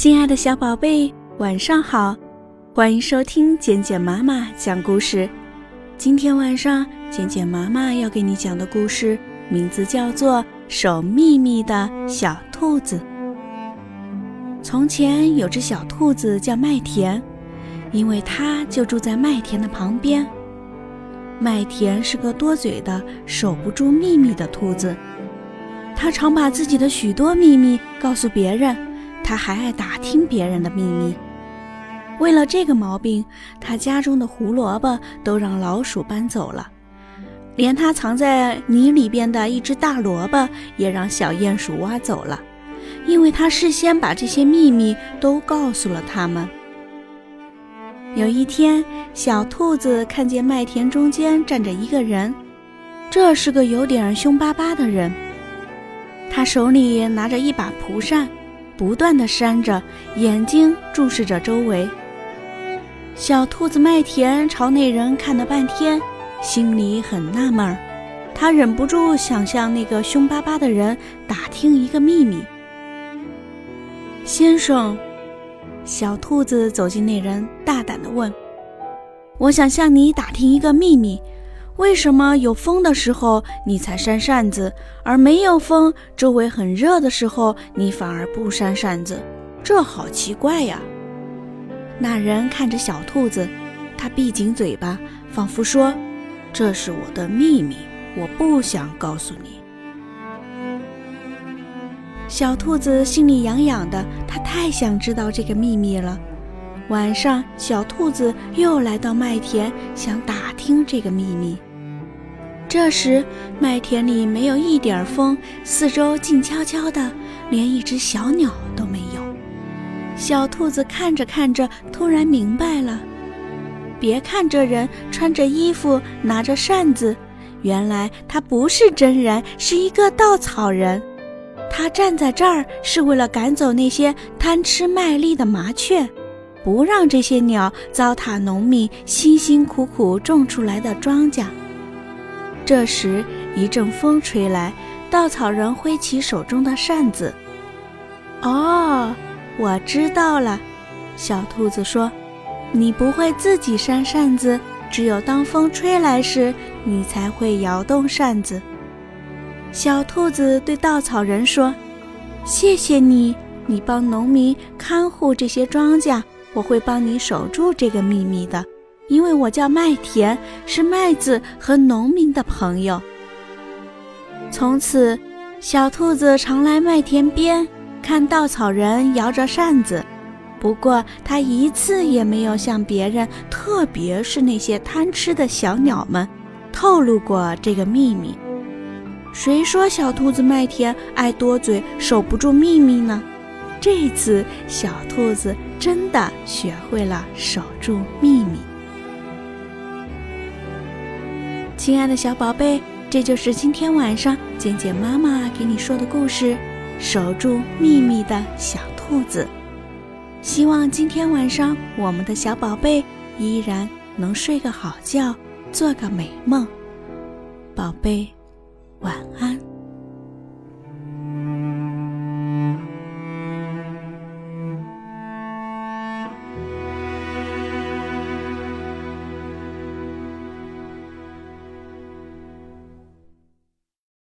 亲爱的小宝贝，晚上好！欢迎收听简简妈妈讲故事。今天晚上，简简妈妈要给你讲的故事名字叫做《守秘密的小兔子》。从前有只小兔子叫麦田，因为它就住在麦田的旁边。麦田是个多嘴的、守不住秘密的兔子，它常把自己的许多秘密告诉别人。他还爱打听别人的秘密。为了这个毛病，他家中的胡萝卜都让老鼠搬走了，连他藏在泥里边的一只大萝卜也让小鼹鼠挖走了，因为他事先把这些秘密都告诉了他们。有一天，小兔子看见麦田中间站着一个人，这是个有点凶巴巴的人，他手里拿着一把蒲扇。不断的扇着，眼睛注视着周围。小兔子麦田朝那人看了半天，心里很纳闷儿。他忍不住想向那个凶巴巴的人打听一个秘密。先生，小兔子走进那人，大胆地问：“我想向你打听一个秘密。”为什么有风的时候你才扇扇子，而没有风、周围很热的时候你反而不扇扇子？这好奇怪呀！那人看着小兔子，他闭紧嘴巴，仿佛说：“这是我的秘密，我不想告诉你。”小兔子心里痒痒的，它太想知道这个秘密了。晚上，小兔子又来到麦田，想打听这个秘密。这时，麦田里没有一点风，四周静悄悄的，连一只小鸟都没有。小兔子看着看着，突然明白了：别看这人穿着衣服，拿着扇子，原来他不是真人，是一个稻草人。他站在这儿是为了赶走那些贪吃麦粒的麻雀，不让这些鸟糟蹋农民辛辛苦苦种出来的庄稼。这时，一阵风吹来，稻草人挥起手中的扇子。哦，我知道了，小兔子说：“你不会自己扇扇子，只有当风吹来时，你才会摇动扇子。”小兔子对稻草人说：“谢谢你，你帮农民看护这些庄稼，我会帮你守住这个秘密的。”因为我叫麦田，是麦子和农民的朋友。从此，小兔子常来麦田边看稻草人摇着扇子。不过，它一次也没有向别人，特别是那些贪吃的小鸟们，透露过这个秘密。谁说小兔子麦田爱多嘴，守不住秘密呢？这次，小兔子真的学会了守住秘密。亲爱的小宝贝，这就是今天晚上简简妈妈给你说的故事《守住秘密的小兔子》。希望今天晚上我们的小宝贝依然能睡个好觉，做个美梦。宝贝，晚安。